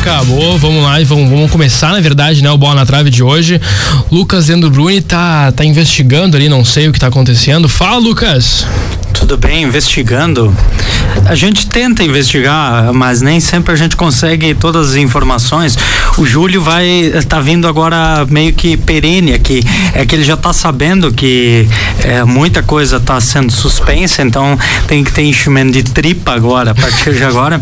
Acabou, vamos lá e vamos, vamos começar, na verdade, né? O bola na trave de hoje. Lucas Dendo Bruni tá, tá investigando ali, não sei o que tá acontecendo. Fala, Lucas! Tudo bem, investigando. A gente tenta investigar, mas nem sempre a gente consegue todas as informações. O Júlio vai tá vindo agora meio que perene aqui, é que ele já tá sabendo que é, muita coisa tá sendo suspensa, então tem que ter enchimento de tripa agora, a partir de agora.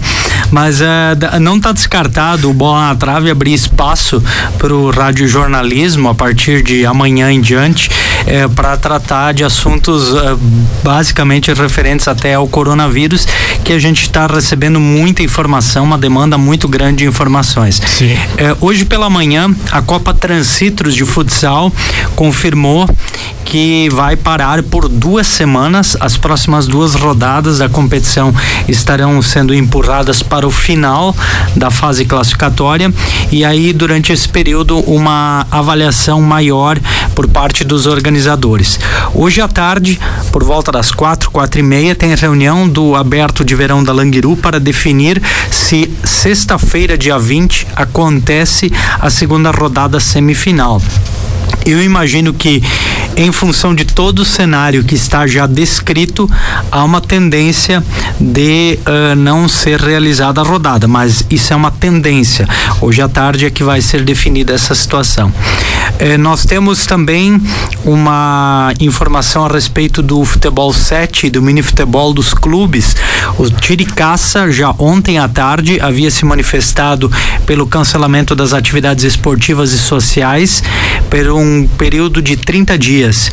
Mas é, não tá descartado o bola na trave abrir espaço para o radiojornalismo a partir de amanhã em diante é, para tratar de assuntos é, basicamente referentes até ao coronavírus, que a gente está recebendo muita informação, uma demanda muito grande de informações. É, hoje pela manhã, a Copa Transitros de Futsal confirmou que vai parar por duas semanas. As próximas duas rodadas da competição estarão sendo empurradas para o final da fase classificatória e aí durante esse período uma avaliação maior por parte dos organizadores. Hoje à tarde, por volta das quatro, quatro e meia, tem reunião do aberto de verão da Languiru para definir se sexta-feira, dia 20, acontece a segunda rodada semifinal. Eu imagino que, em função de todo o cenário que está já descrito, há uma tendência de uh, não ser realizada a rodada, mas isso é uma tendência. Hoje à tarde é que vai ser definida essa situação. Eh, nós temos também uma informação a respeito do futebol 7, do mini futebol dos clubes. O Tiricaça, já ontem à tarde, havia se manifestado pelo cancelamento das atividades esportivas e sociais por um período de 30 dias.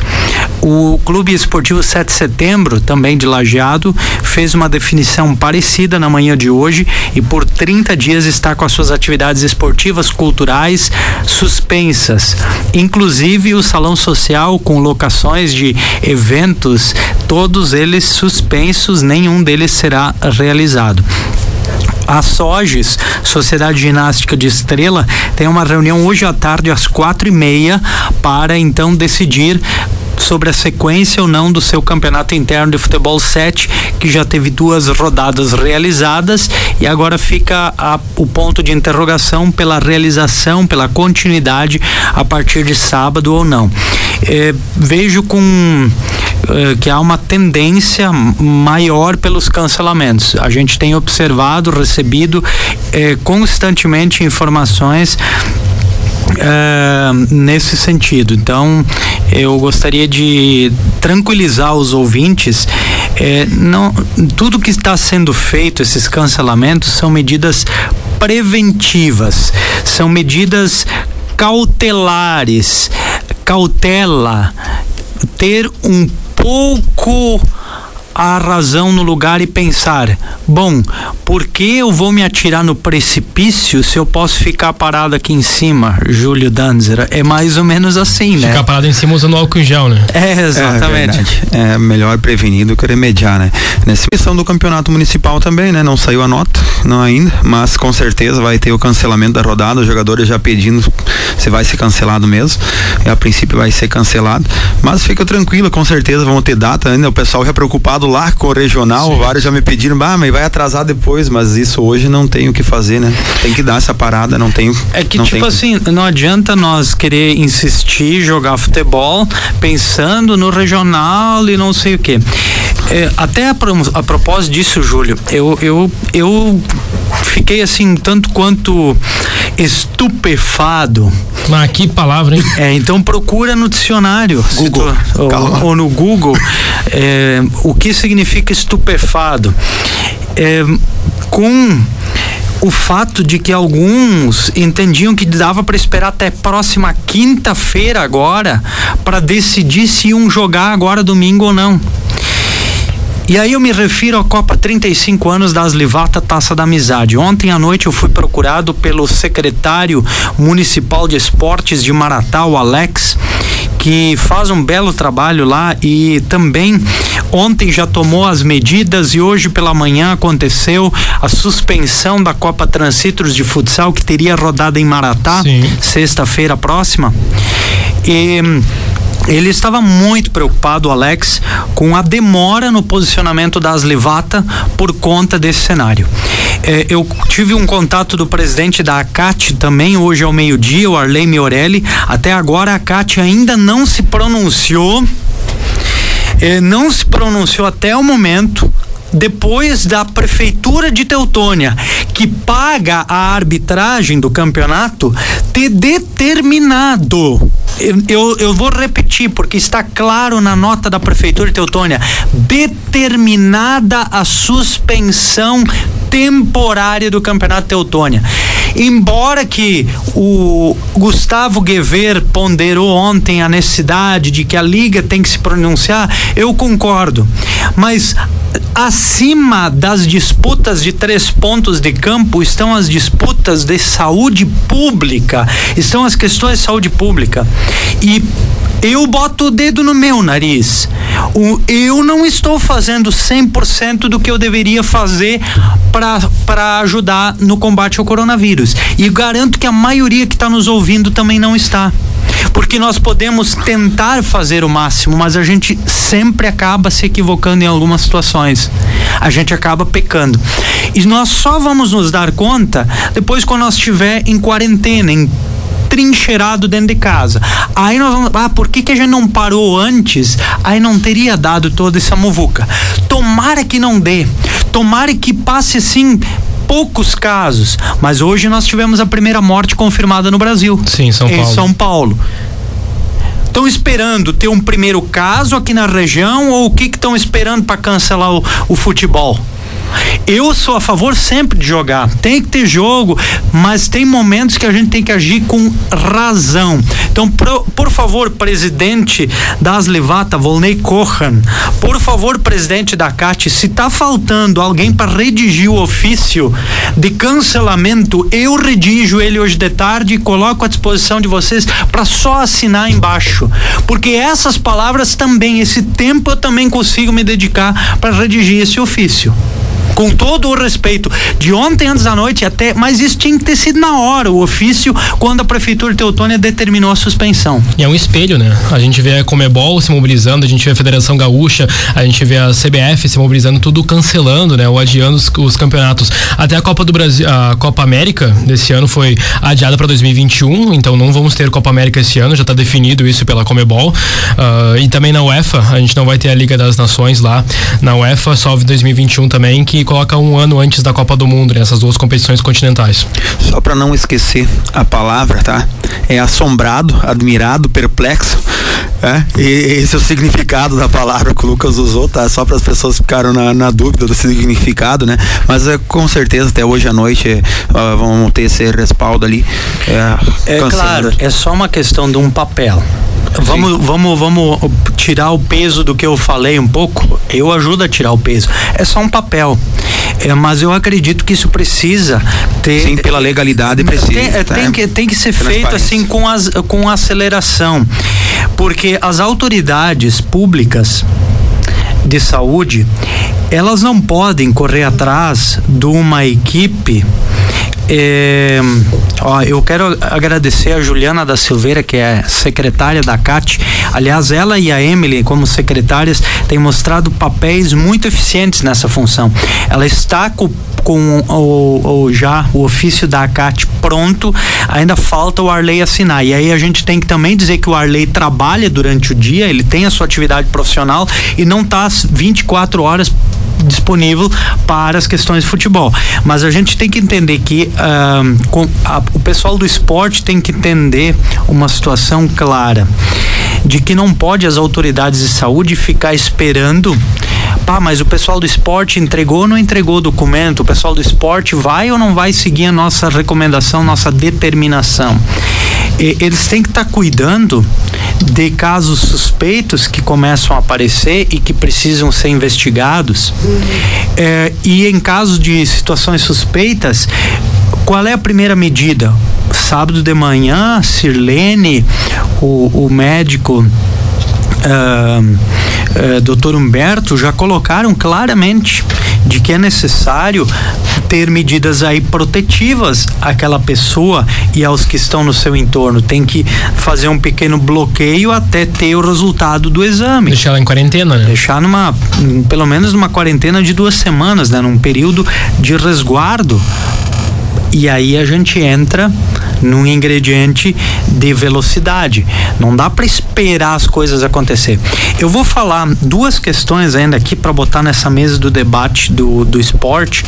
O Clube Esportivo 7 de Setembro, também de Lajeado, fez uma definição parecida na manhã de hoje e por 30 dias está com as suas atividades esportivas, culturais suspensas. Inclusive o salão social com locações de eventos, todos eles suspensos, nenhum deles será realizado. A SOGES, Sociedade Ginástica de Estrela, tem uma reunião hoje à tarde às quatro e meia para então decidir sobre a sequência ou não do seu campeonato interno de futebol 7, que já teve duas rodadas realizadas e agora fica a, o ponto de interrogação pela realização, pela continuidade a partir de sábado ou não. É, vejo com é, que há uma tendência maior pelos cancelamentos. A gente tem observado, recebido é, constantemente informações é, nesse sentido. Então, eu gostaria de tranquilizar os ouvintes. É, não, tudo que está sendo feito, esses cancelamentos, são medidas preventivas, são medidas cautelares, cautela, ter um pouco a razão no lugar e pensar: bom, por que eu vou me atirar no precipício se eu posso ficar parado aqui em cima, Júlio Danzer? É mais ou menos assim, né? Ficar parado em cima usando álcool em gel, né? É, exatamente. É, é melhor prevenir do que remediar, né? Nessa missão do campeonato municipal também, né? Não saiu a nota, não ainda, mas com certeza vai ter o cancelamento da rodada, os jogadores já pedindo se vai ser cancelado mesmo. E a princípio vai ser cancelado, mas fica tranquilo, com certeza vão ter data ainda, o pessoal já preocupado lá com o regional, Sim. vários já me pediram, ah, mas vai atrasar depois, mas isso hoje não tem o que fazer, né? Tem que dar essa parada, não tem. É que, tipo tem... assim, não adianta nós querer insistir, jogar futebol, pensando no regional e não sei o quê. É, até a, a, propósito disso, Júlio, eu, eu, eu fiquei assim, tanto quanto estupefado. Mas que palavra, hein? É, então procura no dicionário. Google. Tu, ou, ou, no Google é, o que significa estupefado. É, com o fato de que alguns entendiam que dava para esperar até próxima quinta-feira agora para decidir se iam jogar agora domingo ou não. E aí eu me refiro à Copa 35 anos da Aslivata Taça da Amizade. Ontem à noite eu fui procurado pelo secretário municipal de esportes de Maratá, o Alex, que faz um belo trabalho lá e também ontem já tomou as medidas e hoje pela manhã aconteceu a suspensão da Copa Transitros de futsal que teria rodada em Maratá sexta-feira próxima. E ele estava muito preocupado, Alex, com a demora no posicionamento da Aslivata por conta desse cenário. É, eu tive um contato do presidente da ACAT também hoje ao meio-dia, o Arley Miorelli. Até agora a ACAT ainda não se pronunciou. É, não se pronunciou até o momento depois da prefeitura de Teutônia, que paga a arbitragem do campeonato, ter determinado eu, eu, vou repetir, porque está claro na nota da Prefeitura de Teutônia: determinada a suspensão temporária do Campeonato Teutônia. Embora que o Gustavo Guever ponderou ontem a necessidade de que a liga tem que se pronunciar, eu concordo. Mas acima das disputas de três pontos de campo estão as disputas de saúde pública, estão as questões de saúde pública. E eu boto o dedo no meu nariz. O, eu não estou fazendo 100% do que eu deveria fazer para ajudar no combate ao coronavírus. E garanto que a maioria que está nos ouvindo também não está porque nós podemos tentar fazer o máximo, mas a gente sempre acaba se equivocando em algumas situações. A gente acaba pecando. E nós só vamos nos dar conta depois quando nós estiver em quarentena, em trincheirado dentro de casa. Aí nós vamos, ah, por que, que a gente não parou antes? Aí não teria dado toda essa muvuca. Tomara que não dê. Tomara que passe assim poucos casos, mas hoje nós tivemos a primeira morte confirmada no Brasil. Sim, São em Paulo. São Paulo. Estão esperando ter um primeiro caso aqui na região ou o que estão esperando para cancelar o, o futebol? Eu sou a favor sempre de jogar. Tem que ter jogo, mas tem momentos que a gente tem que agir com razão. Então, por, por favor, presidente das Levata, Volney Kohan, por favor, presidente da CAT, se tá faltando alguém para redigir o ofício de cancelamento, eu redijo ele hoje de tarde e coloco à disposição de vocês para só assinar embaixo. Porque essas palavras também, esse tempo eu também consigo me dedicar para redigir esse ofício com todo o respeito, de ontem antes da noite até, mas isso tinha que ter sido na hora, o ofício, quando a Prefeitura de Teutônia determinou a suspensão. E é um espelho, né? A gente vê a Comebol se mobilizando, a gente vê a Federação Gaúcha, a gente vê a CBF se mobilizando, tudo cancelando, né? Ou adiando os, os campeonatos. Até a Copa do Brasil, a Copa América desse ano foi adiada para 2021, então não vamos ter Copa América esse ano, já está definido isso pela Comebol. Uh, e também na UEFA, a gente não vai ter a Liga das Nações lá na UEFA, só 2021 também, que coloca um ano antes da Copa do Mundo, nessas né, duas competições continentais. Só para não esquecer a palavra, tá? É assombrado, admirado, perplexo. É? E esse é o significado da palavra que o Lucas usou, tá? Só para as pessoas ficaram na, na, dúvida do significado, né? Mas é, com certeza até hoje à noite é, vamos ter esse respaldo ali. É, é claro, é só uma questão de um papel. Vamos, vamos, vamos tirar o peso do que eu falei um pouco. Eu ajudo a tirar o peso. É só um papel. É, mas eu acredito que isso precisa ter. Sim, pela legalidade precisa. Tem, é, tem, que, tem que ser feito assim com, as, com aceleração. Porque as autoridades públicas de saúde, elas não podem correr atrás de uma equipe é, ó, eu quero agradecer a Juliana da Silveira, que é secretária da CAT. Aliás, ela e a Emily, como secretárias, têm mostrado papéis muito eficientes nessa função. Ela está com com o, já o ofício da ACAT pronto, ainda falta o Arley assinar. E aí a gente tem que também dizer que o Arley trabalha durante o dia, ele tem a sua atividade profissional e não está 24 horas disponível para as questões de futebol. Mas a gente tem que entender que com a, o pessoal do esporte tem que entender uma situação clara de que não pode as autoridades de saúde ficar esperando Pá, mas o pessoal do esporte entregou ou não entregou o documento? O pessoal do esporte vai ou não vai seguir a nossa recomendação, nossa determinação? E, eles têm que estar tá cuidando de casos suspeitos que começam a aparecer e que precisam ser investigados. É, e em caso de situações suspeitas, qual é a primeira medida? Sábado de manhã, Sirlene, o, o médico. Uh, uh, doutor Humberto já colocaram claramente de que é necessário ter medidas aí protetivas àquela pessoa e aos que estão no seu entorno. Tem que fazer um pequeno bloqueio até ter o resultado do exame. Deixar ela em quarentena, né? Deixar numa, pelo menos numa quarentena de duas semanas, né? Num período de resguardo e aí a gente entra num ingrediente de velocidade. Não dá para esperar as coisas acontecer. Eu vou falar duas questões ainda aqui para botar nessa mesa do debate do, do esporte,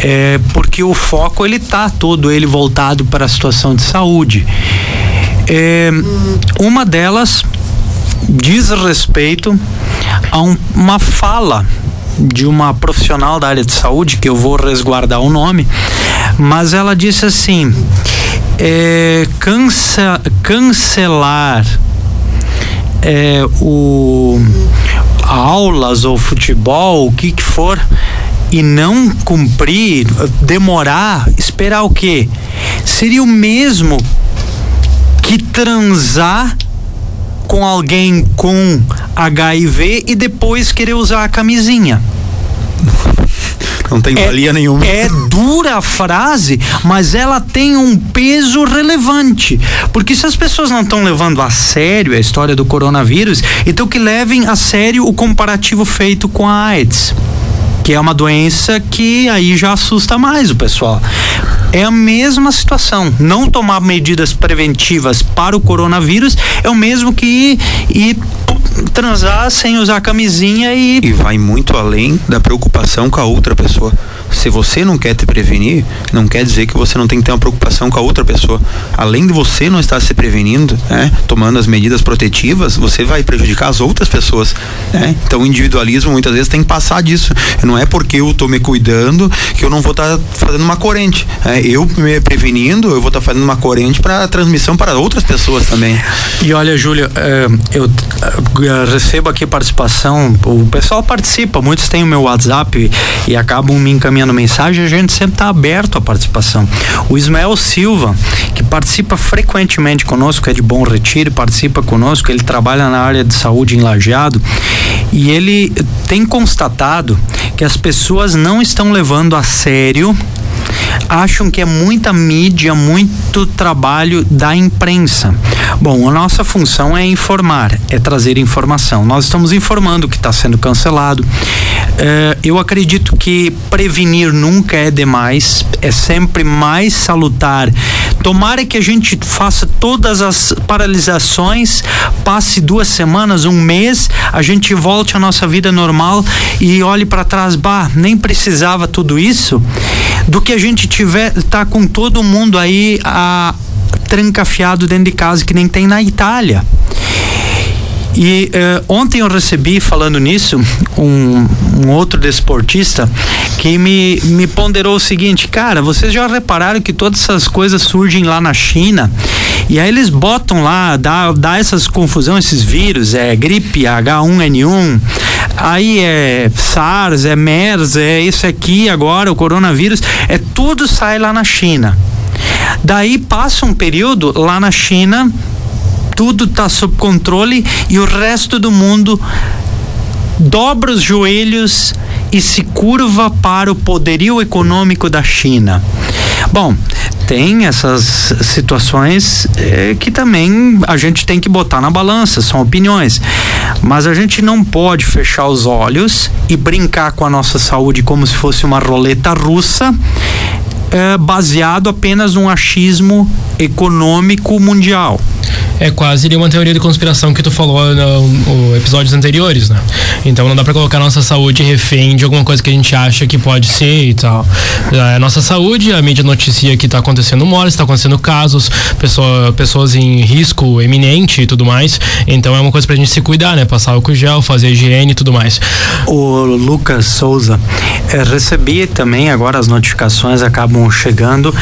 é, porque o foco ele tá todo ele voltado para a situação de saúde. É, uma delas diz respeito a um, uma fala de uma profissional da área de saúde, que eu vou resguardar o nome, mas ela disse assim: é, cance, cancelar é, o aulas ou futebol, o que que for, e não cumprir, demorar, esperar o quê? Seria o mesmo que transar com alguém com HIV e depois querer usar a camisinha. Não tem é, valia nenhuma. É dura a frase, mas ela tem um peso relevante. Porque se as pessoas não estão levando a sério a história do coronavírus, então que levem a sério o comparativo feito com a AIDS que é uma doença que aí já assusta mais o pessoal. É a mesma situação. Não tomar medidas preventivas para o coronavírus é o mesmo que ir, ir transar sem usar camisinha e. E vai muito além da preocupação com a outra pessoa. Se você não quer te prevenir, não quer dizer que você não tem que ter uma preocupação com a outra pessoa. Além de você não estar se prevenindo, né, tomando as medidas protetivas, você vai prejudicar as outras pessoas. Né? Então o individualismo muitas vezes tem que passar disso. Não é porque eu estou me cuidando que eu não vou estar tá fazendo uma corrente. Né? Eu me prevenindo, eu vou estar tá fazendo uma corrente para transmissão para outras pessoas também. E olha, Júlio, eh, eu eh, recebo aqui participação, o pessoal participa, muitos têm o meu WhatsApp e acabam me encaminhando encaminhando mensagem, a gente sempre está aberto à participação. O Ismael Silva, que participa frequentemente conosco, é de Bom Retiro, participa conosco, ele trabalha na área de saúde em Lajeado e ele tem constatado que as pessoas não estão levando a sério acham que é muita mídia, muito trabalho da imprensa. Bom, a nossa função é informar, é trazer informação. Nós estamos informando que está sendo cancelado. É, eu acredito que prevenir nunca é demais, é sempre mais salutar. Tomara que a gente faça todas as paralisações, passe duas semanas, um mês, a gente volte à nossa vida normal e olhe para trás, bah, nem precisava tudo isso, do que a gente tiver tá com todo mundo aí a trancafiado dentro de casa que nem tem na Itália. E uh, ontem eu recebi, falando nisso, um, um, outro desportista que me, me ponderou o seguinte: cara, vocês já repararam que todas essas coisas surgem lá na China? E aí eles botam lá, dá, dá essas confusão, esses vírus, é gripe H1N1, aí é SARS, é MERS, é isso aqui agora, o coronavírus, é tudo sai lá na China. Daí passa um período lá na China, tudo está sob controle e o resto do mundo dobra os joelhos e se curva para o poderio econômico da China. Bom, tem essas situações é, que também a gente tem que botar na balança, são opiniões. Mas a gente não pode fechar os olhos e brincar com a nossa saúde como se fosse uma roleta russa é, baseado apenas num achismo econômico mundial. É quase uma teoria de conspiração que tu falou nos episódios anteriores, né? Então não dá para colocar nossa saúde refém de alguma coisa que a gente acha que pode ser e tal. É a nossa saúde, a mídia noticia que tá acontecendo mortes, tá acontecendo casos, pessoa, pessoas em risco eminente e tudo mais. Então é uma coisa pra gente se cuidar, né? Passar álcool gel, fazer higiene e tudo mais. O Lucas Souza, é, recebi também agora as notificações acabam chegando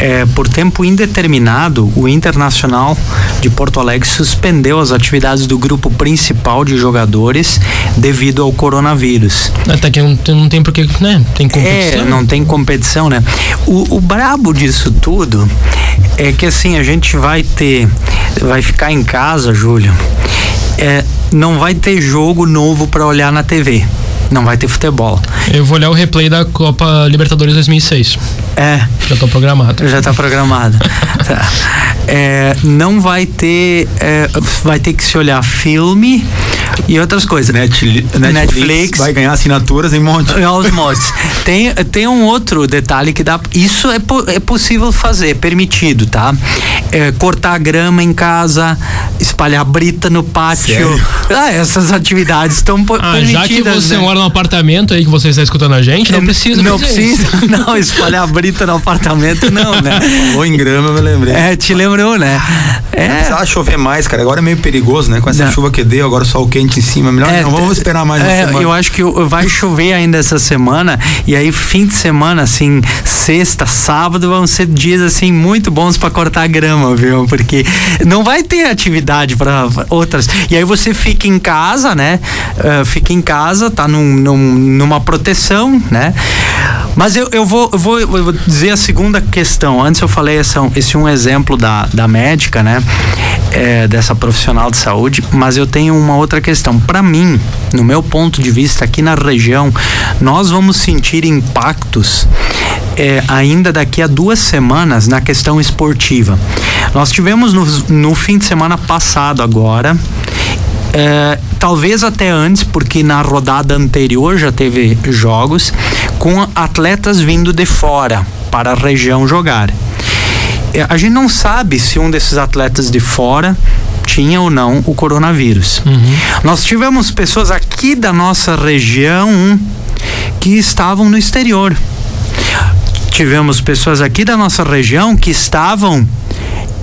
é, por tempo indeterminado, o Internacional de Porto Alegre suspendeu as atividades do grupo principal de jogadores devido ao coronavírus. Até que não, não tem porque, né? Tem competição. É, não tem competição, né? O, o brabo disso tudo é que assim, a gente vai ter, vai ficar em casa, Júlio, é, não vai ter jogo novo para olhar na TV. Não vai ter futebol. Eu vou olhar o replay da Copa Libertadores 2006. É. Já tô programado. Já tá programado. tá. É, não vai ter. É, vai ter que se olhar filme e outras coisas. Netflix, Netflix vai ganhar assinaturas em monte. Aos montes. tem, tem um outro detalhe que dá. Isso é, é possível fazer, permitido, tá? É, cortar grama em casa, espalhar brita no pátio. Ah, essas atividades estão ah, permitidas. Já que você né? mora num apartamento aí que você está escutando a gente, não precisa. Não precisa, não, espalhar brita no apartamento, não, né? Ou em grama, eu me lembrei. É, te lembrou, né? É. Precisava chover mais, cara. Agora é meio perigoso, né? Com essa não. chuva que deu, agora só o quente em cima. Melhor é, não, vamos esperar mais é, semana. Eu acho que vai chover ainda essa semana. E aí, fim de semana, assim, sexta, sábado, vão ser dias, assim, muito bons para cortar grama, viu? Porque não vai ter atividade para outras. E aí você fica em casa, né? Uh, fica em casa, tá num, num, numa proteção, né? Mas eu, eu, vou, eu, vou, eu vou dizer a segunda questão. Antes eu falei esse, esse um exemplo da, da médica, né? É, dessa profissional de saúde, mas eu tenho uma outra questão. Para mim, no meu ponto de vista, aqui na região, nós vamos sentir impactos é, ainda daqui a duas semanas na questão esportiva. Nós tivemos no, no fim de semana passado agora é, talvez até antes, porque na rodada anterior já teve jogos com atletas vindo de fora para a região jogar. É, a gente não sabe se um desses atletas de fora tinha ou não o coronavírus. Uhum. Nós tivemos pessoas aqui da nossa região que estavam no exterior. Tivemos pessoas aqui da nossa região que estavam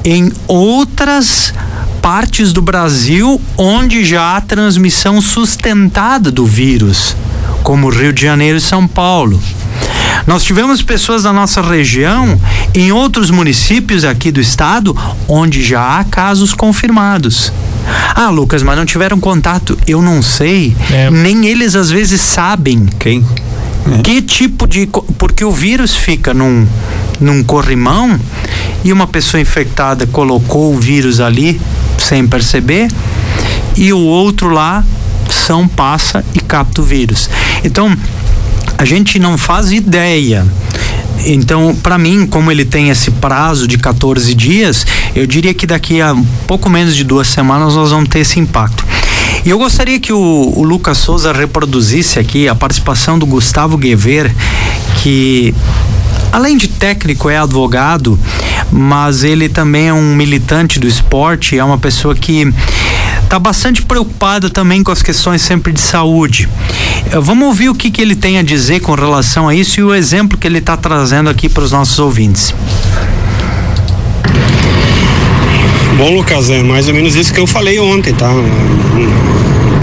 em outras partes do Brasil onde já há transmissão sustentada do vírus, como Rio de Janeiro e São Paulo. Nós tivemos pessoas da nossa região em outros municípios aqui do estado onde já há casos confirmados. Ah, Lucas, mas não tiveram contato. Eu não sei. É. Nem eles às vezes sabem. Quem? É. Que tipo de. Porque o vírus fica num, num corrimão e uma pessoa infectada colocou o vírus ali sem perceber, e o outro lá são passa e capta o vírus. Então, a gente não faz ideia. Então, para mim, como ele tem esse prazo de 14 dias, eu diria que daqui a pouco menos de duas semanas nós vamos ter esse impacto. E eu gostaria que o, o Lucas Souza reproduzisse aqui a participação do Gustavo Guever, que além de técnico é advogado mas ele também é um militante do esporte, é uma pessoa que está bastante preocupado também com as questões sempre de saúde. Eh, vamos ouvir o que, que ele tem a dizer com relação a isso e o exemplo que ele está trazendo aqui para os nossos ouvintes. Bom, Lucas, é mais ou menos isso que eu falei ontem, tá?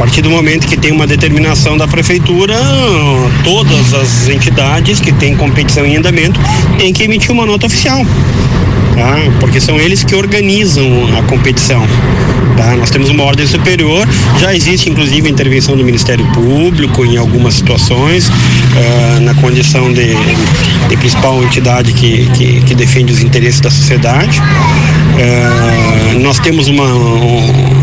Partir do momento que tem uma determinação da prefeitura, todas as entidades que têm competição em andamento têm que emitir uma nota oficial tá? porque são eles que organizam a competição. Tá? Nós temos uma ordem superior, já existe inclusive intervenção do Ministério Público em algumas situações, uh, na condição de, de, principal entidade que, que, que, defende os interesses da sociedade. Uh, nós temos uma. Um,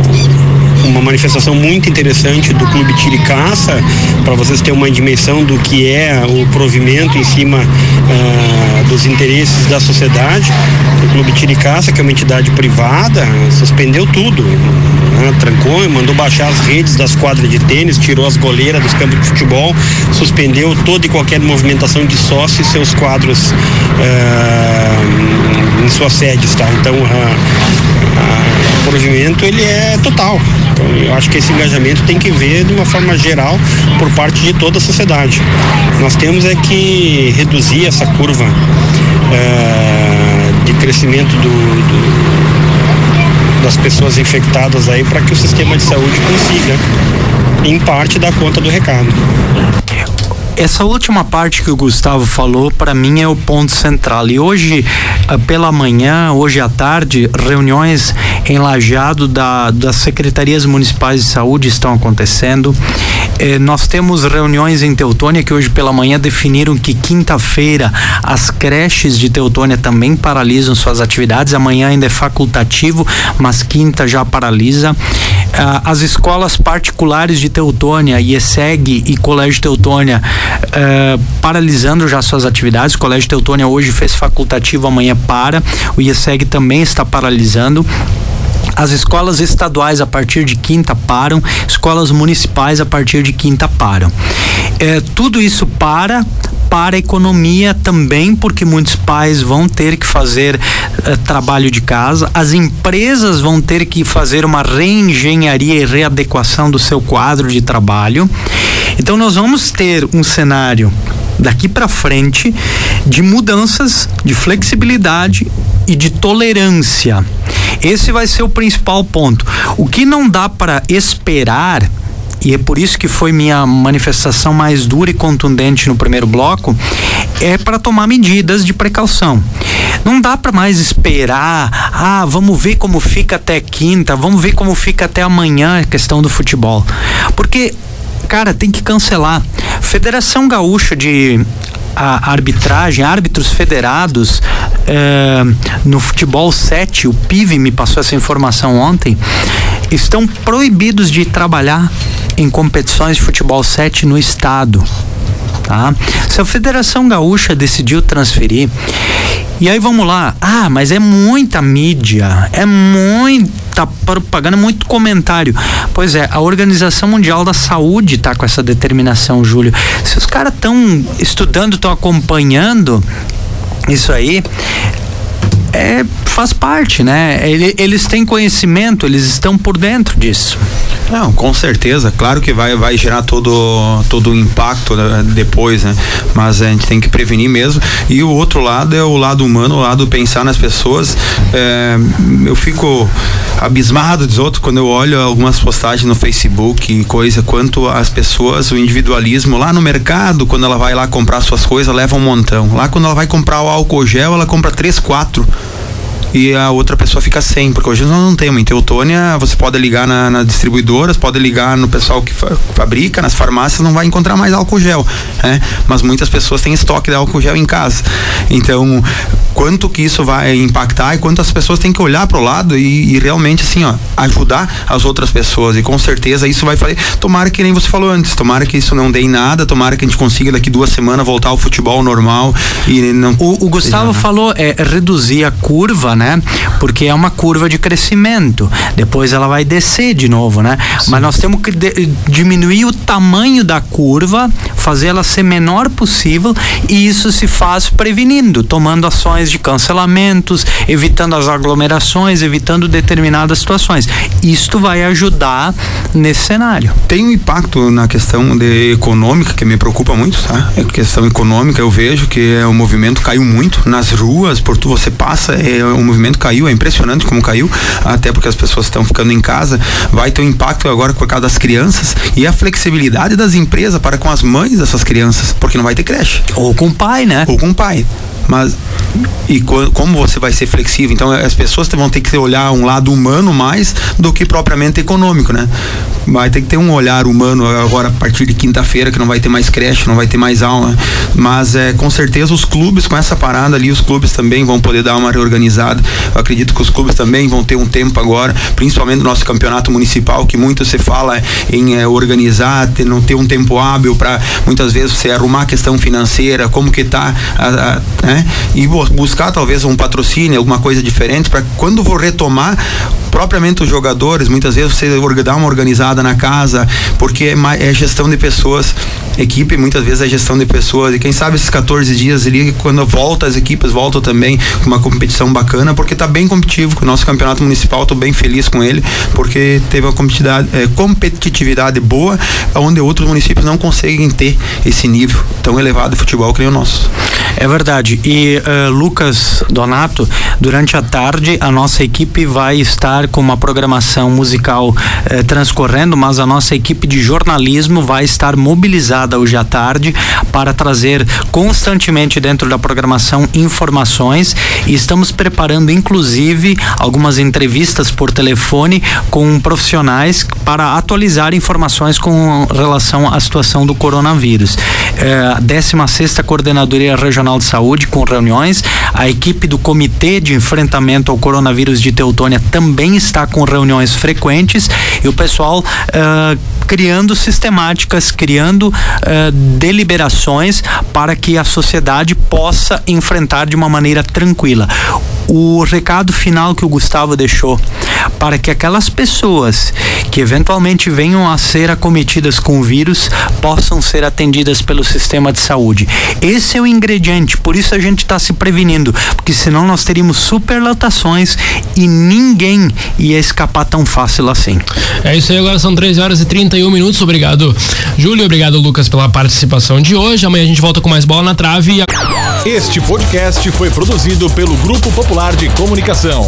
uma manifestação muito interessante do Clube Tiricaça, para vocês terem uma dimensão do que é o provimento em cima uh, dos interesses da sociedade. O Clube Tiricaça, que é uma entidade privada, suspendeu tudo, né? trancou e mandou baixar as redes das quadras de tênis, tirou as goleiras dos campos de futebol, suspendeu toda e qualquer movimentação de sócios e seus quadros uh, em suas sedes, tá? Então, uh, o provimento ele é total. Então, eu acho que esse engajamento tem que ver de uma forma geral por parte de toda a sociedade. Nós temos é que reduzir essa curva é, de crescimento do, do, das pessoas infectadas aí para que o sistema de saúde consiga, em parte, dar conta do recado. Essa última parte que o Gustavo falou, para mim é o ponto central. E hoje, ah, pela manhã, hoje à tarde, reuniões em Lajeado da, das secretarias municipais de saúde estão acontecendo. Eh, nós temos reuniões em Teutônia que hoje pela manhã definiram que quinta-feira as creches de Teutônia também paralisam suas atividades. Amanhã ainda é facultativo, mas quinta já paralisa. Ah, as escolas particulares de Teutônia, IESEG e Colégio Teutônia, ah, paralisando já suas atividades. O Colégio Teutônia hoje fez facultativo, amanhã para. O IESEG também está paralisando. As escolas estaduais a partir de quinta param, escolas municipais a partir de quinta param. É, tudo isso para para a economia também, porque muitos pais vão ter que fazer eh, trabalho de casa, as empresas vão ter que fazer uma reengenharia e readequação do seu quadro de trabalho. Então nós vamos ter um cenário daqui para frente de mudanças, de flexibilidade e de tolerância. Esse vai ser o principal ponto. O que não dá para esperar e é por isso que foi minha manifestação mais dura e contundente no primeiro bloco, é para tomar medidas de precaução. Não dá para mais esperar, ah, vamos ver como fica até quinta, vamos ver como fica até amanhã a questão do futebol. Porque cara, tem que cancelar. Federação Gaúcha de a arbitragem, árbitros federados eh, no futebol 7, o PIV me passou essa informação ontem, estão proibidos de trabalhar em competições de futebol 7 no estado. Tá? Se a Federação Gaúcha decidiu transferir, e aí vamos lá, ah, mas é muita mídia, é muita propaganda, muito comentário. Pois é, a Organização Mundial da Saúde está com essa determinação, Júlio. Se os caras estão estudando, estão acompanhando isso aí, é, faz parte, né? Eles têm conhecimento, eles estão por dentro disso. Não, com certeza, claro que vai, vai gerar todo todo o impacto né, depois, né? Mas a gente tem que prevenir mesmo. E o outro lado é o lado humano, o lado pensar nas pessoas. É, eu fico abismado dos outros quando eu olho algumas postagens no Facebook e coisa quanto as pessoas, o individualismo lá no mercado, quando ela vai lá comprar suas coisas, leva um montão. Lá quando ela vai comprar o álcool gel, ela compra três, quatro e a outra pessoa fica sem, porque hoje nós não temos. Em Teutônia, você pode ligar na, distribuidora, pode ligar no pessoal que fa fabrica, nas farmácias, não vai encontrar mais álcool gel, né? Mas muitas pessoas têm estoque de álcool gel em casa. Então, quanto que isso vai impactar e quanto as pessoas têm que olhar para o lado e, e, realmente, assim, ó, ajudar as outras pessoas. E com certeza isso vai fazer. Tomara que nem você falou antes, tomara que isso não dê em nada, tomara que a gente consiga daqui duas semanas voltar ao futebol normal e não. O, o Gustavo seja, falou é reduzir a curva, né? Porque é uma curva de crescimento. Depois ela vai descer de novo, né? Sim. Mas nós temos que diminuir o tamanho da curva, fazer ela ser menor possível e isso se faz prevenindo, tomando ações de cancelamentos, evitando as aglomerações, evitando determinadas situações. Isto vai ajudar nesse cenário. Tem um impacto na questão de econômica que me preocupa muito, tá? É questão econômica, eu vejo que é, o movimento caiu muito nas ruas, por tu você passa, é, o movimento caiu, é impressionante como caiu, até porque as pessoas estão ficando em casa, vai ter um impacto agora por causa das crianças e a flexibilidade das empresas para com as mães dessas crianças, porque não vai ter creche. Ou com o pai, né? Ou com o pai mas e co como você vai ser flexível? Então as pessoas vão ter que olhar um lado humano mais do que propriamente econômico, né? Vai ter que ter um olhar humano agora a partir de quinta-feira que não vai ter mais creche, não vai ter mais aula, mas é com certeza os clubes com essa parada ali, os clubes também vão poder dar uma reorganizada. Eu acredito que os clubes também vão ter um tempo agora, principalmente no nosso campeonato municipal, que muito se fala em é, organizar, ter, não ter um tempo hábil para muitas vezes você arrumar a questão financeira, como que tá, a, a, né? E buscar talvez um patrocínio, alguma coisa diferente para quando for retomar propriamente os jogadores, muitas vezes você dá uma organizada na casa, porque é, é gestão de pessoas, equipe muitas vezes é gestão de pessoas, e quem sabe esses 14 dias ali, quando volta as equipes voltam também com uma competição bacana, porque tá bem competitivo, o nosso campeonato municipal, tô bem feliz com ele, porque teve uma é, competitividade boa, onde outros municípios não conseguem ter esse nível tão elevado de futebol que nem o nosso. É verdade, E uh, Lucas Donato, durante a tarde a nossa equipe vai estar com uma programação musical uh, transcorrendo, mas a nossa equipe de jornalismo vai estar mobilizada hoje à tarde para trazer constantemente dentro da programação informações e estamos preparando inclusive algumas entrevistas por telefone com profissionais para atualizar informações com relação à situação do coronavírus. É, a 16 Coordenadoria Regional de Saúde com reuniões, a equipe do Comitê de Enfrentamento ao Coronavírus de Teutônia também está com reuniões frequentes e o pessoal uh, criando sistemáticas, criando uh, deliberações para que a sociedade possa enfrentar de uma maneira tranquila. O recado final que o Gustavo deixou para que aquelas pessoas que eventualmente venham a ser acometidas com o vírus possam ser atendidas pelo sistema de saúde. Esse é o ingrediente, por isso a gente está se prevenindo, porque senão nós teríamos superlotações e ninguém ia escapar tão fácil assim. É isso aí, agora são 13 horas e 31 minutos. Obrigado, Júlio. Obrigado, Lucas, pela participação de hoje. Amanhã a gente volta com mais bola na trave. Este podcast foi produzido pelo Grupo Popular de Comunicação.